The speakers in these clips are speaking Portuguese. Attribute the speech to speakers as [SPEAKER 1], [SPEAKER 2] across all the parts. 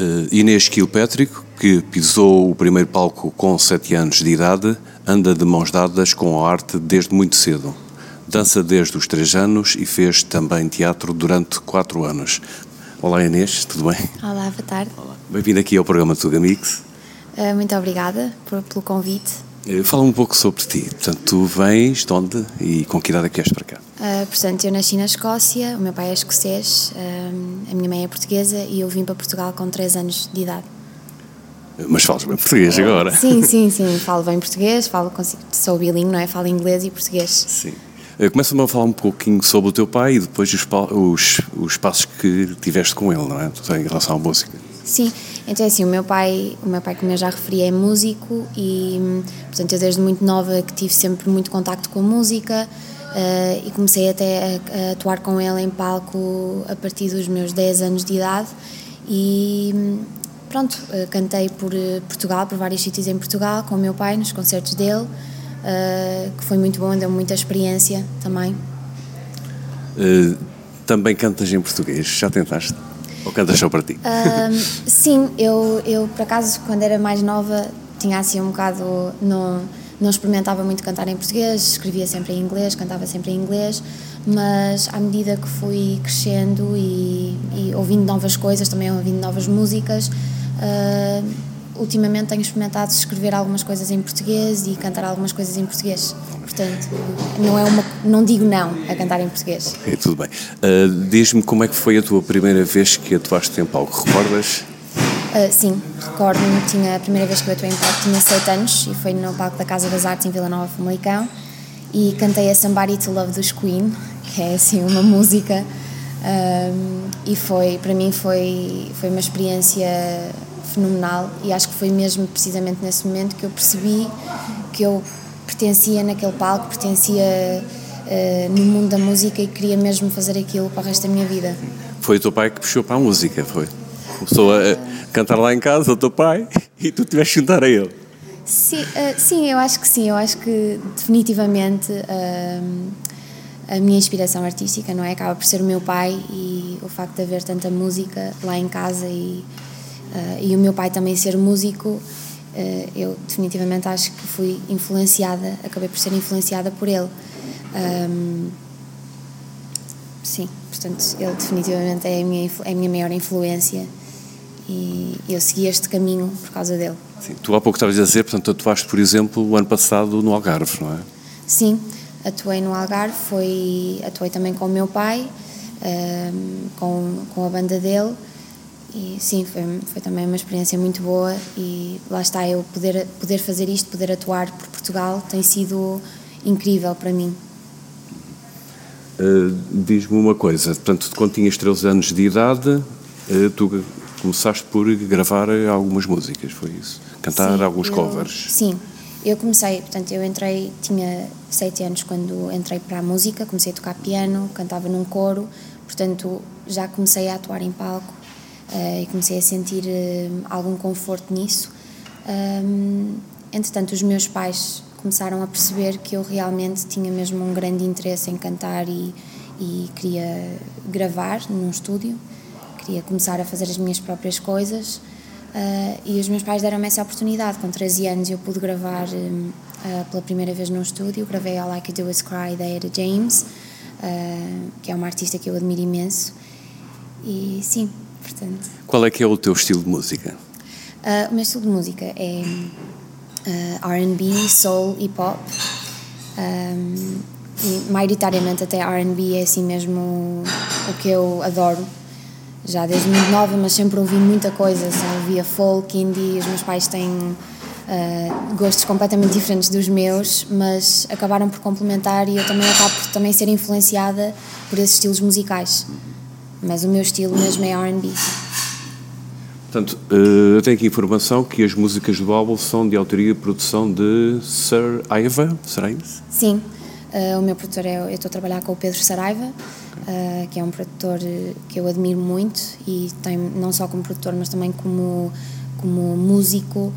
[SPEAKER 1] Uh, Inês Kilpatrick, que pisou o primeiro palco com 7 anos de idade, anda de mãos dadas com a arte desde muito cedo. Dança desde os 3 anos e fez também teatro durante 4 anos. Olá Inês, tudo bem?
[SPEAKER 2] Olá, boa tarde.
[SPEAKER 1] Bem-vindo aqui ao programa Tuga Mix.
[SPEAKER 2] Uh, muito obrigada pelo convite.
[SPEAKER 1] Uh, fala um pouco sobre ti. Portanto, tu vens de onde e com que idade é que és para cá?
[SPEAKER 2] Uh, portanto, eu nasci na Escócia, o meu pai é escocês, a minha mãe é portuguesa e eu vim para Portugal com 3 anos de idade.
[SPEAKER 1] Mas falas bem português agora?
[SPEAKER 2] Sim, sim, sim. Falo bem português, falo, consigo, sou bilingue, não é? Falo inglês e português.
[SPEAKER 1] Sim. Começa-me a falar um pouquinho sobre o teu pai e depois os, os, os passos que tiveste com ele, não é? Em relação à música.
[SPEAKER 2] Sim, então é assim, o meu pai, o meu pai, como eu já referi, é músico e, portanto, eu desde muito nova que tive sempre muito contacto com a música uh, e comecei até a, a, atuar com ele em palco a partir dos meus 10 anos de idade e pronto, uh, cantei por uh, Portugal, por vários sítios em Portugal com o meu pai, nos concertos dele, que foi muito bom, deu muita experiência também.
[SPEAKER 1] também cantas em português, já tentaste? Ou cantas só para ti?
[SPEAKER 2] Uh, sim, eu, eu por acaso quando era mais nova tinha assim um bocado. Não, não experimentava muito cantar em português, escrevia sempre em inglês, cantava sempre em inglês, mas à medida que fui crescendo e, e ouvindo novas coisas, também ouvindo novas músicas, uh, ultimamente tenho experimentado escrever algumas coisas em português e cantar algumas coisas em português. Portanto, não é uma, não digo não a cantar em português.
[SPEAKER 1] Ok, tudo bem. Uh, Diz-me como é que foi a tua primeira vez que atuaste em palco, recordas?
[SPEAKER 2] Uh, sim, recordo-me, tinha a primeira vez que eu atuei em palco, tinha 7 anos e foi no palco da Casa das Artes em Vila Nova, Famalicão e cantei a Somebody to Love dos Queen, que é assim uma música um, e foi, para mim foi, foi uma experiência fenomenal e acho que foi mesmo precisamente nesse momento que eu percebi que eu pertencia naquele palco, pertencia uh, no mundo da música e queria mesmo fazer aquilo para o resto da minha vida.
[SPEAKER 1] Foi o teu pai que puxou para a música, foi? Começou a cantar lá em casa, o teu pai, e tu tiveste que juntar a ele.
[SPEAKER 2] Sim, uh, sim, eu acho que sim, eu acho que definitivamente uh, a minha inspiração artística, não é? Acaba por ser o meu pai e o facto de haver tanta música lá em casa e, e o meu pai também ser músico eu definitivamente acho que fui influenciada, acabei por ser influenciada por ele. Um, sim, portanto, ele definitivamente é a minha, é a minha maior influência e eu segui este caminho por causa dele.
[SPEAKER 1] Sim, tu há pouco estavas a dizer, portanto, atuaste, por exemplo, o ano passado no Algarve, não é?
[SPEAKER 2] Sim, atuei no Algarve, foi, atuei também com o meu pai, um, com, com a banda dele e sim, foi, foi também uma experiência muito boa e lá está, eu poder, poder fazer isto, poder atuar por Portugal tem sido incrível para mim.
[SPEAKER 1] Uh, Diz-me uma coisa, portanto, quando tinhas 13 anos de idade, uh, tu começaste por gravar algumas músicas, foi isso? Cantar sim, alguns
[SPEAKER 2] eu,
[SPEAKER 1] covers?
[SPEAKER 2] Sim, eu comecei, portanto, eu entrei, tinha 7 anos quando entrei para a música, comecei a tocar piano, cantava num coro, portanto, já comecei a atuar em palco e comecei a sentir uh, algum conforto nisso. Entretanto, os meus pais começaram a perceber que eu realmente tinha mesmo um grande interesse em cantar e, e queria gravar num estúdio, queria começar a fazer as minhas próprias coisas. Uh, e os meus pais deram-me essa oportunidade. Com 13 anos eu pude gravar uh, pela primeira vez num estúdio. Gravei All I Could Do Is Cry da Ada James, uh, que é uma artista que eu admiro imenso. E sim, Portanto,
[SPEAKER 1] Qual é que é o teu estilo de música?
[SPEAKER 2] Uh, o meu estilo de música é uh, R&B, soul e pop. Um, e maioritariamente até R&B é assim mesmo o que eu adoro. Já desde muito nova, mas sempre ouvi muita coisa. Só ouvia folk, indie. Os meus pais têm uh, gostos completamente diferentes dos meus, mas acabaram por complementar e eu também acabo por também ser influenciada por esses estilos musicais mas o meu estilo mesmo é R&B.
[SPEAKER 1] Portanto, eh, eu tenho aqui informação que as músicas do álbum são de autoria e produção de Sir Iva, será isso?
[SPEAKER 2] Sim, uh, o meu produtor é, eu estou a trabalhar com o Pedro Saraiva, uh, que é um produtor que eu admiro muito e tem não só como produtor, mas também como, como músico,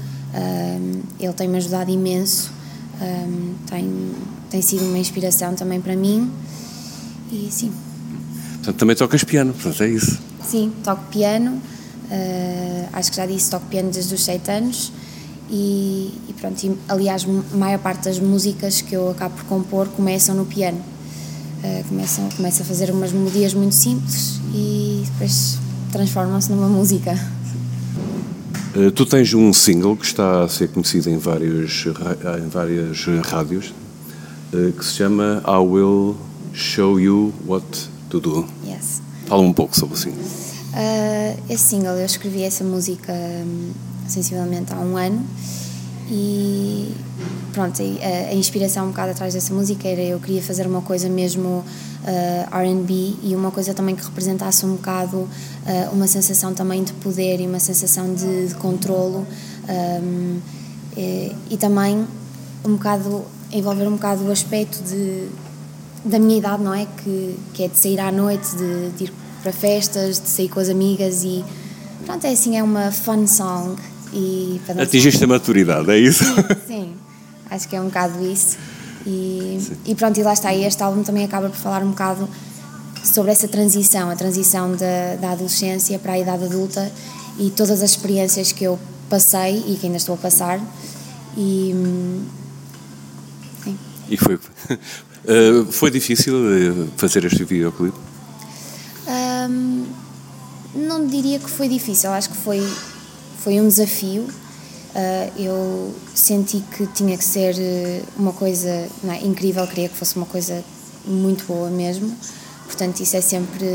[SPEAKER 2] ele tem-me ajudado imenso, tem, tem sido uma inspiração também para mim e sim.
[SPEAKER 1] Portanto, também tocas piano, portanto, é isso.
[SPEAKER 2] Sim, toco piano, Uh, acho que já disse, toco piano desde os 7 anos e, e pronto, e, aliás, a maior parte das músicas que eu acabo por compor começam no piano. Uh, começam, começo a fazer umas melodias muito simples e depois transformam-se numa música.
[SPEAKER 1] Uh, tu tens um single que está a ser conhecido em, vários, em várias rádios que se chama I Will Show You What Do.
[SPEAKER 2] Yes.
[SPEAKER 1] Fala um pouco sobre o single.
[SPEAKER 2] Uh, esse single, eu escrevi essa música um, sensivelmente há um ano e pronto, a, a, inspiração um bocado atrás dessa música era eu queria fazer uma coisa mesmo uh, R&B e uma coisa também que representasse um bocado uh, uma sensação também de poder e uma sensação de, de controlo um, e, e, também um bocado envolver um bocado o aspecto de da minha idade, não é? Que, que é de sair à noite, de, de ir para festas, de sair com as amigas e pronto, é assim, é uma fun song. E
[SPEAKER 1] Atingiste a maturidade, é isso?
[SPEAKER 2] Sim, sim, acho que é um bocado isso. E, e pronto, e lá está, e este álbum também acaba por falar um bocado sobre essa transição, a transição da, da adolescência para a idade adulta e todas as experiências que eu passei e que ainda estou a passar. E,
[SPEAKER 1] sim. e foi, uh, foi difícil eh, fazer este videoclipe?
[SPEAKER 2] Um, não diria que foi difícil, acho que foi, foi um desafio. Uh, eu senti que tinha que ser eh, uma coisa é, incrível, queria que fosse uma coisa muito boa mesmo. Portanto, isso é sempre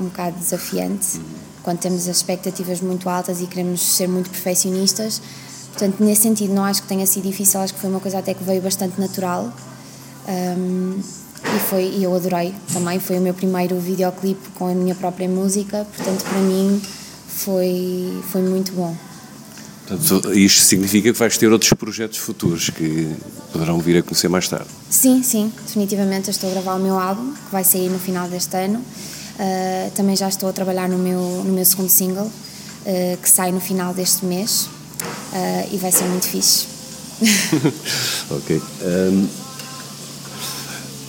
[SPEAKER 2] um bocado desafiante quando temos as expectativas muito altas e queremos ser muito perfeccionistas. Portanto, nesse sentido, não acho que tenha sido difícil, acho que foi uma coisa até que veio bastante natural. Um, e foi e eu adorei também foi o meu primeiro videoclipe com a minha própria música portanto para mim foi foi muito bom
[SPEAKER 1] Portanto, isto significa que vais ter outros projetos futuros que poderão vir a conhecer mais tarde.
[SPEAKER 2] Sim, sim, definitivamente eu estou a gravar o meu álbum, que vai sair no final deste ano. Uh, também já estou a trabalhar no meu, no meu segundo single, uh, que sai no final deste mês, uh, e vai ser muito fixe.
[SPEAKER 1] ok. Um,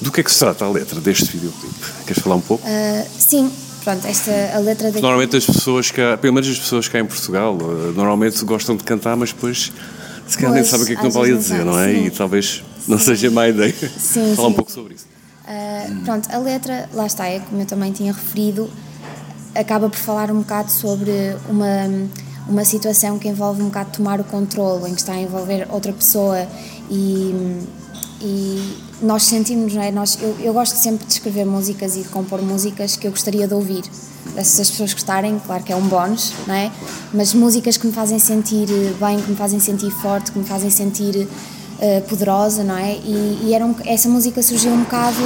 [SPEAKER 1] do que é que se trata a letra deste videoclipe? Queres falar um pouco?
[SPEAKER 2] Uh, sim, pronto, esta a letra
[SPEAKER 1] daqui... Normalmente as pessoas cá, pelo menos as pessoas cá em Portugal, uh, normalmente gostam de cantar, mas depois se calhar nem sabem o que é que não podem dizer, não é? Sim. E talvez não sim. seja má ideia sim, falar um pouco sobre isso.
[SPEAKER 2] Uh, pronto, a letra, lá está, é como eu também tinha referido, acaba por falar um bocado sobre uma, uma situação que envolve um bocado tomar o controle, em que está a envolver outra pessoa e, e nós sentimos, não é? Nós, eu, eu gosto sempre de escrever músicas e de compor músicas que eu gostaria de ouvir. Se as pessoas gostarem, claro que é um bónus, não é? Mas músicas que me fazem sentir bem, que me fazem sentir forte, que me fazem sentir uh, poderosa, não é? E, e era um, essa música surgiu um bocado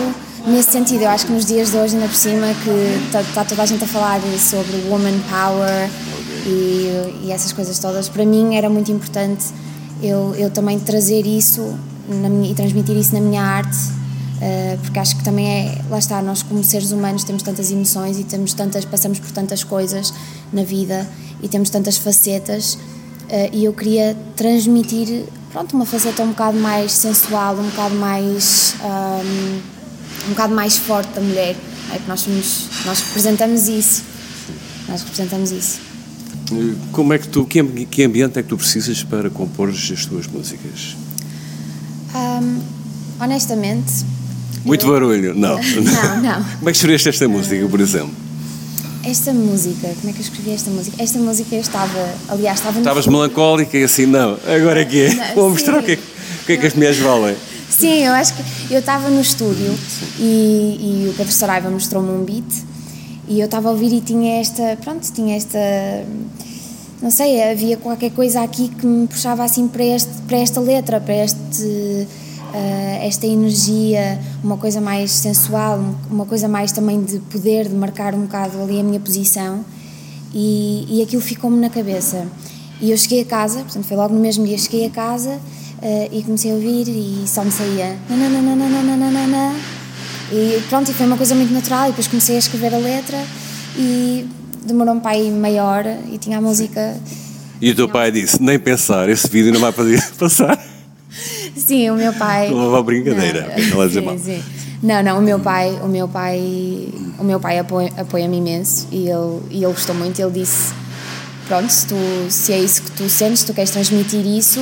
[SPEAKER 2] nesse sentido. Eu acho que nos dias de hoje, ainda por cima, que está tá toda a gente a falar sobre woman power e, e essas coisas todas, para mim era muito importante eu, eu também trazer isso minha, e transmitir isso na minha arte, uh, porque acho que também é, lá está, nós como seres humanos temos tantas emoções e temos tantas, passamos por tantas coisas na vida e temos tantas facetas uh, e eu queria transmitir, pronto, uma faceta um bocado mais sensual, um bocado mais, um, ehm, um bocado mais forte da mulher, é que nós somos, nós representamos isso, nós representamos isso.
[SPEAKER 1] Como é que tu, que ambiente é que tu precisas para compor as tuas músicas?
[SPEAKER 2] Um, honestamente.
[SPEAKER 1] Muito eu... barulho, não.
[SPEAKER 2] não, não.
[SPEAKER 1] Como é que escolheste esta música, por exemplo?
[SPEAKER 2] Esta música, como é que eu escrevi esta música? Esta música eu estava, aliás, estava
[SPEAKER 1] Estavas melancólica e assim, não, agora é que é. Não, Vou mostrar o que, é, o que é que as mulheres valem.
[SPEAKER 2] Sim, eu acho que eu estava no estúdio e, e o Pedro Saraiva mostrou-me um beat e eu estava a ouvir e tinha esta, pronto, tinha esta não sei, havia qualquer coisa aqui que me puxava assim para, este, para esta letra, para este, uh, esta energia, uma coisa mais sensual, uma coisa mais também de poder, de marcar um bocado ali a minha posição e, e aquilo ficou-me na cabeça. E eu cheguei a casa, portanto foi logo no mesmo dia, cheguei a casa uh, e comecei a ouvir e só me saía nananana, e pronto, e foi uma coisa muito natural e depois comecei a escrever a letra e demorou um pai meia hora e tinha a música.
[SPEAKER 1] E o teu pai disse: nem pensar, esse vídeo não vai poder passar.
[SPEAKER 2] Sim, o meu pai.
[SPEAKER 1] Não uma brincadeira, não, sim, sim.
[SPEAKER 2] não, não, o meu pai, o meu pai, o meu pai apoia-me apoia imenso e ele, e ele gostou muito. Ele disse, pronto, se, tu, se é isso que tu sentes, tu queres transmitir isso,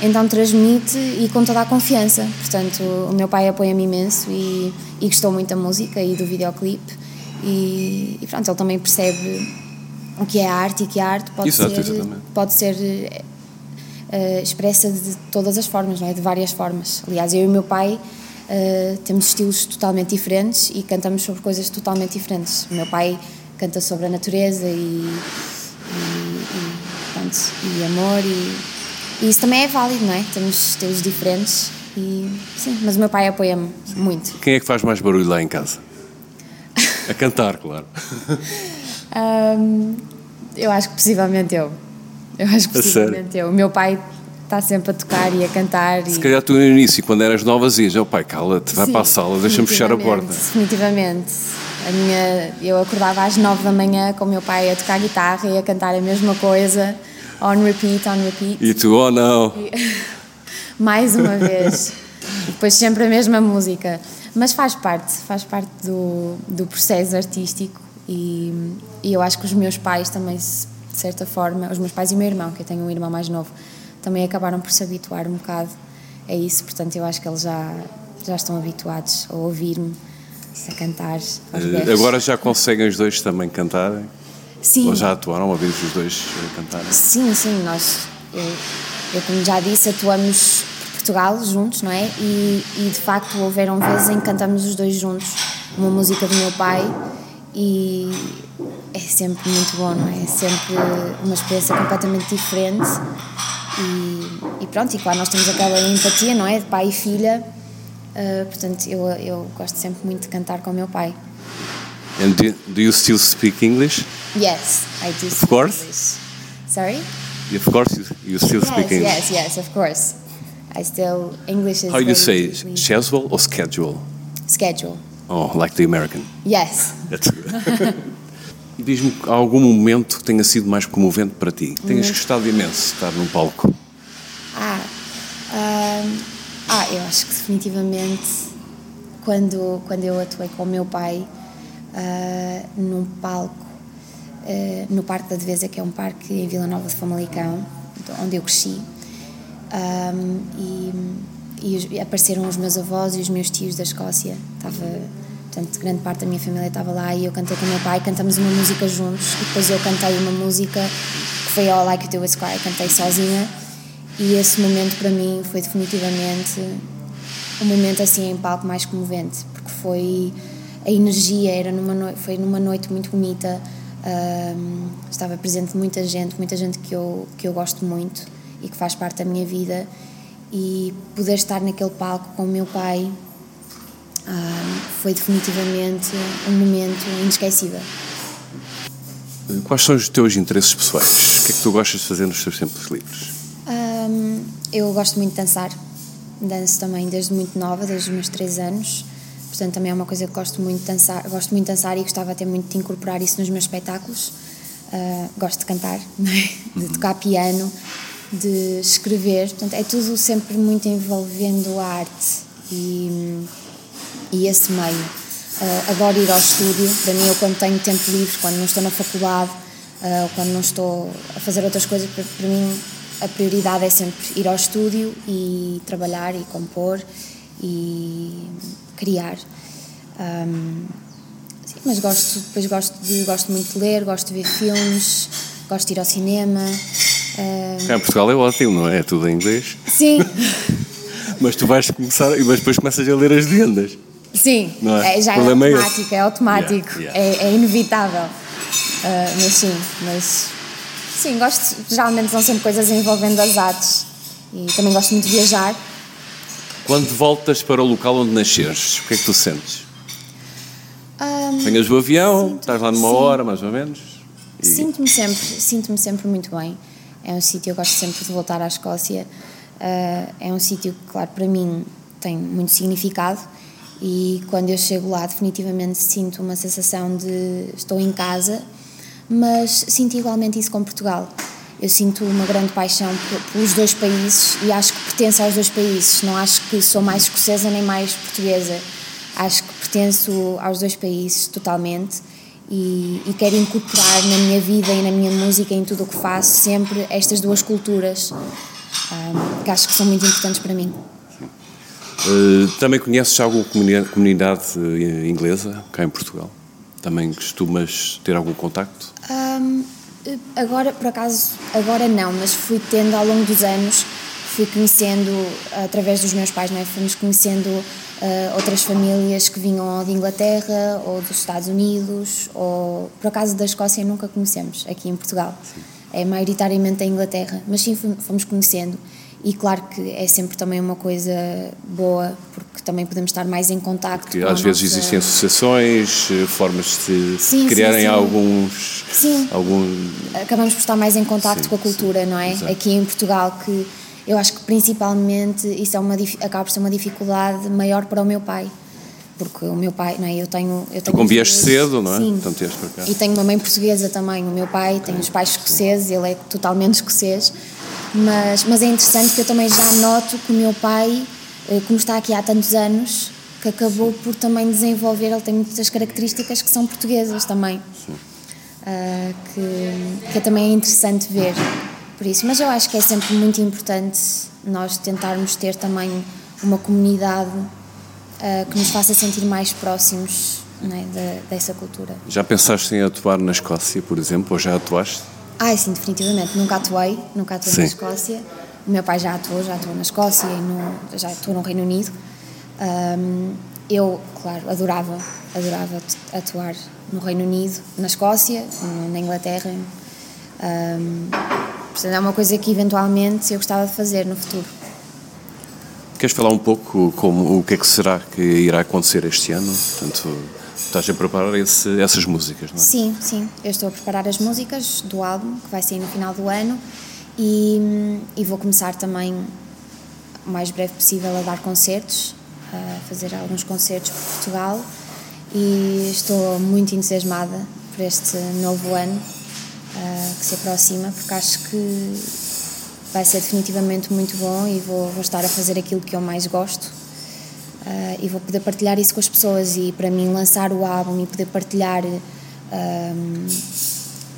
[SPEAKER 2] então transmite e com toda a confiança. Portanto, o meu pai apoia-me imenso e, e gostou muito da música e do videoclipe e, e pronto, ele também percebe o que é a arte e que a arte pode
[SPEAKER 1] Exato,
[SPEAKER 2] ser, pode ser uh, expressa de todas as formas, não é? de várias formas. Aliás, eu e o meu pai uh, temos estilos totalmente diferentes e cantamos sobre coisas totalmente diferentes. O meu pai canta sobre a natureza e, e, e, pronto, e amor e e isso também é válido, não é? Temos estilos diferentes e sim, mas o meu pai apoia-me muito.
[SPEAKER 1] Quem é que faz mais barulho lá em casa? A cantar, claro.
[SPEAKER 2] um, eu acho que possivelmente eu. Eu acho que possivelmente eu. O meu pai está sempre a tocar e a cantar.
[SPEAKER 1] Se
[SPEAKER 2] e...
[SPEAKER 1] calhar tu no início, quando eras nova, dizias: oh, pai, cala-te, vai Sim, para a sala, deixa-me fechar a porta.
[SPEAKER 2] Definitivamente. A minha, eu acordava às nove da manhã com o meu pai a tocar guitarra e a cantar a mesma coisa on repeat, on repeat.
[SPEAKER 1] E tu, oh não!
[SPEAKER 2] Mais uma vez. Depois sempre a mesma música. Mas faz parte, faz parte do, do processo artístico e, e eu acho que os meus pais também, de certa forma, os meus pais e o meu irmão, que eu tenho um irmão mais novo, também acabaram por se habituar um bocado a isso, portanto eu acho que eles já, já estão habituados a ouvir-me a cantar
[SPEAKER 1] uh, Agora já conseguem os dois também cantarem?
[SPEAKER 2] Sim.
[SPEAKER 1] Ou já atuaram uma vez os dois a cantar?
[SPEAKER 2] Sim, sim, nós, eu, eu como já disse, atuamos Portugal juntos, não é? E, e de facto houveram vezes em que cantamos os dois juntos uma música do meu pai e é sempre muito bom, não é? É sempre uma experiência completamente diferente e, e pronto, e claro, nós temos aquela empatia, não é? De pai e filha, uh, portanto eu, eu gosto sempre muito de cantar com o meu pai.
[SPEAKER 1] And do, do you still speak English?
[SPEAKER 2] Yes, I do.
[SPEAKER 1] Of course.
[SPEAKER 2] English. Sorry.
[SPEAKER 1] Of course, you, you still
[SPEAKER 2] yes,
[SPEAKER 1] speak English.
[SPEAKER 2] Yes, yes, of course. I still English is.
[SPEAKER 1] How do you say schedule or schedule?
[SPEAKER 2] Schedule.
[SPEAKER 1] Oh, like the American.
[SPEAKER 2] Yes.
[SPEAKER 1] That's good. diz-me algum momento que tenha sido mais comovente para ti? Tenhas uhum. gostado imenso de estar num palco?
[SPEAKER 2] Ah, um, ah, eu acho que definitivamente quando quando eu atuei com o meu pai uh, num palco uh, no Parque da Devesa, que é um parque em Vila Nova de Famalicão, onde eu cresci. Um, e, e, apareceram os meus avós e os meus tios da Escócia. Estava, portanto, grande parte da minha família estava lá e eu cantei com o meu pai, cantamos uma música juntos e depois eu cantei uma música que foi All I Could Do Was Cry, cantei sozinha e esse momento para mim foi definitivamente um momento assim em palco mais comovente, porque foi a energia era numa noite, foi numa noite muito bonita. Um, estava presente muita gente, muita gente que eu, que eu gosto muito e que faz parte da minha vida. E poder estar naquele palco com o meu pai um, foi definitivamente um momento inesquecível.
[SPEAKER 1] Quais são os teus interesses pessoais? O que é que tu gostas de fazer nos teus tempos livres?
[SPEAKER 2] Um, eu gosto muito de dançar. Danço também desde muito nova, desde os meus 3 anos. Portanto, também é uma coisa que gosto muito de dançar, gosto muito de dançar e gostava até muito de incorporar isso nos meus espetáculos. Uh, gosto de cantar, de tocar piano, de escrever, portanto, é tudo sempre muito envolvendo a arte e, e esse meio. Uh, adoro ir ao estúdio, para mim, eu quando tenho tempo livre, quando não estou na faculdade, uh, quando não estou a fazer outras coisas, para, para mim a prioridade é sempre ir ao estúdio e trabalhar e compor e criar. Um, sim, mas gosto, depois gosto, de, gosto muito de ler, gosto de ver filmes, gosto de ir ao cinema.
[SPEAKER 1] Cá em Portugal é ótimo, não é? É tudo em inglês.
[SPEAKER 2] Sim.
[SPEAKER 1] mas tu vais começar, mas depois começas a ler as legendas.
[SPEAKER 2] Sim, é? É, já é, é automático, é, automático, yeah, yeah. É, é, inevitável. Uh, mas sim, mas sim, gosto, geralmente são sempre coisas envolvendo as artes e também gosto muito de viajar
[SPEAKER 1] quando voltas para o local onde nasceste, o que é que tu sentes? Um, Venhas o avião, sinto, estás lá numa sim. hora mais ou menos?
[SPEAKER 2] E... Sinto-me sempre, sinto-me sempre muito bem. É um sítio, eu gosto sempre de voltar à Escócia. Uh, é um sítio que, claro, para mim tem muito significado e quando eu chego lá definitivamente sinto uma sensação de estou em casa, mas sinto igualmente isso com Portugal eu sinto uma grande paixão pelos dois países e acho que pertenço aos dois países. Não acho que sou mais escocesa nem mais portuguesa. Acho que pertenço aos dois países totalmente e, e quero incorporar na minha vida e na minha música e em tudo o que faço sempre estas duas culturas um, que acho que são muito importantes para mim.
[SPEAKER 1] Uh, também conheces alguma comunidade eh, inglesa cá em Portugal? Também costumas ter algum contacto?
[SPEAKER 2] Um, agora, por acaso, agora não, mas fui tendo ao longo dos anos, fui conhecendo, através dos meus pais, não é? fomos conhecendo uh, outras famílias que vinham de Inglaterra ou dos Estados Unidos, ou por acaso da Escócia nunca conhecemos aqui em Portugal. Sim. É maioritariamente a Inglaterra, mas sim fomos conhecendo. E claro que é sempre também uma coisa boa, porque também podemos estar mais em contato. Porque
[SPEAKER 1] às vezes nossa... existem associações, eh, formas de sim, criarem sim, sim. alguns.
[SPEAKER 2] Sim. Algum... Acabamos por estar mais em contato com a cultura, não é? Exato. Aqui em Portugal, que eu acho que principalmente isso é uma, acaba por ser uma dificuldade maior para o meu pai. Porque o meu pai, não é? Eu tenho. Eu tenho
[SPEAKER 1] tu convieste cedo, não é?
[SPEAKER 2] Sim. Então, e tenho uma mãe portuguesa também. O meu pai tem os pais escoceses, ele é totalmente escocês mas, mas é interessante que eu também já noto que o meu pai, eh, como está aqui há tantos anos, que acabou por também desenvolver, ele tem muitas características que são portuguesas também. Uh, que, que também é interessante ver por isso. Mas eu acho que é sempre muito importante nós tentarmos ter também uma comunidade uh, que nos faça sentir mais próximos é, de, dessa cultura.
[SPEAKER 1] Já pensaste em atuar na Escócia, por exemplo, ou já atuaste?
[SPEAKER 2] Ah, sim, definitivamente. Nunca atuei, nunca atuei sim. na Escócia. O meu pai já atuou, já atuou na Escócia e no, já atuou no Reino Unido. Um, eu, claro, adorava, adorava atuar no Reino Unido, na Escócia, na Inglaterra. Um, portanto, é uma coisa que eventualmente eu gostava de fazer no futuro.
[SPEAKER 1] Queres falar um pouco como o que é que será que irá acontecer este ano? Portanto, Estás a preparar esse, essas músicas, não é?
[SPEAKER 2] Sim, sim. Eu estou a preparar as músicas do álbum, que vai sair no final do ano, e, e vou começar também, o mais breve possível, a dar concertos, a fazer alguns concertos por Portugal, e estou muito entusiasmada por este novo ano uh, que se aproxima, porque acho que vai ser definitivamente muito bom e vou, vou estar a fazer aquilo que eu mais gosto Uh, e vou poder partilhar isso com as pessoas. E para mim lançar o álbum e poder partilhar um,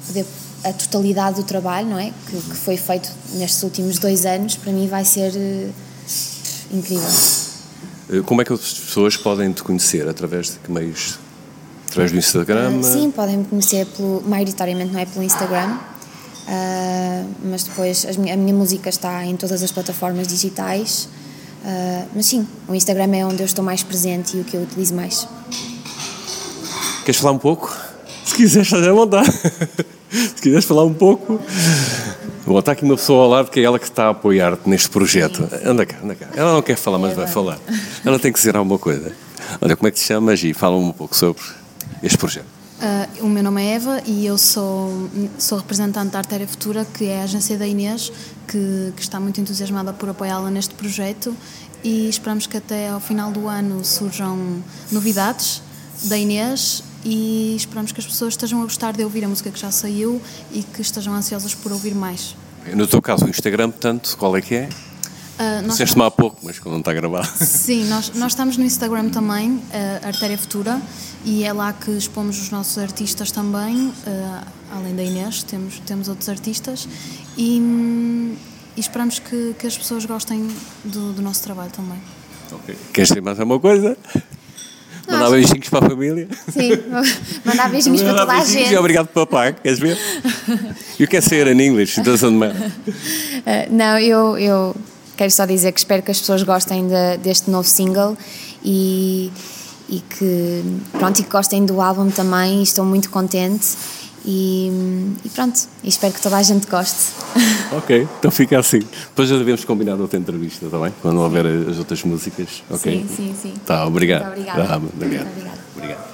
[SPEAKER 2] poder, a totalidade do trabalho não é? Que, que, foi feito nestes últimos dois anos para mim vai ser uh, incrível.
[SPEAKER 1] Eh, como é que as pessoas podem te conhecer? Através de que meios através do Instagram
[SPEAKER 2] uh, sim podem me conhecer pelo maioritariamente não é pelo Instagram mas depois a minha, a minha música está em todas as plataformas digitais Uh, mas sim, o Instagram é onde eu estou mais presente e o que eu utilizo mais.
[SPEAKER 1] Queres falar um pouco? Se quiseres fazer a vontade. Se quiseres falar um pouco. Bom, está aqui uma pessoa ao lado que é ela que está a apoiar-te neste projeto. Sim. Anda cá, anda cá. Ela não quer falar, mas vai falar. Ela tem que dizer alguma coisa. Olha, como é que te chamas e fala um pouco sobre este projeto.
[SPEAKER 3] Uh, o meu nome é Eva e eu sou, sou representante da Artéria Futura, que é a agência da Inês, que, que está muito entusiasmada por apoiá-la neste projeto e esperamos que até ao final do ano surjam novidades da Inês e esperamos que as pessoas estejam a gostar de ouvir a música que já saiu e que estejam ansiosas por ouvir mais.
[SPEAKER 1] No teu caso, o Instagram, portanto, qual é que é? Uh, Disseste-me estamos... há pouco, mas quando não está gravado.
[SPEAKER 3] Sim, nós, nós estamos no Instagram também, uh, Artéria Futura, e é lá que expomos os nossos artistas também, uh, além da Inês, temos, temos outros artistas, e, e esperamos que, que as pessoas gostem do, do nosso trabalho também.
[SPEAKER 1] Ok. Queres dizer mais alguma coisa? Mandar beijinhos para a família.
[SPEAKER 2] Sim, mandar beijinhos para toda a gente.
[SPEAKER 1] E obrigado, papá. Queres ver? You can say it in English, it doesn't matter.
[SPEAKER 2] Uh, não, eu, eu quero só dizer que espero que as pessoas gostem de, deste novo single e, e que pronto e que gostem do álbum também. Estou muito contente e, e, pronto, e espero que toda a gente goste.
[SPEAKER 1] Ok, então fica assim. Depois já devemos combinar outra entrevista, está bem? Quando houver as outras músicas.
[SPEAKER 2] Ok? Sim, sim, sim.
[SPEAKER 1] Tá, obrigado.
[SPEAKER 2] Muito obrigada.
[SPEAKER 1] Ah, obrigado. Muito obrigado. obrigado.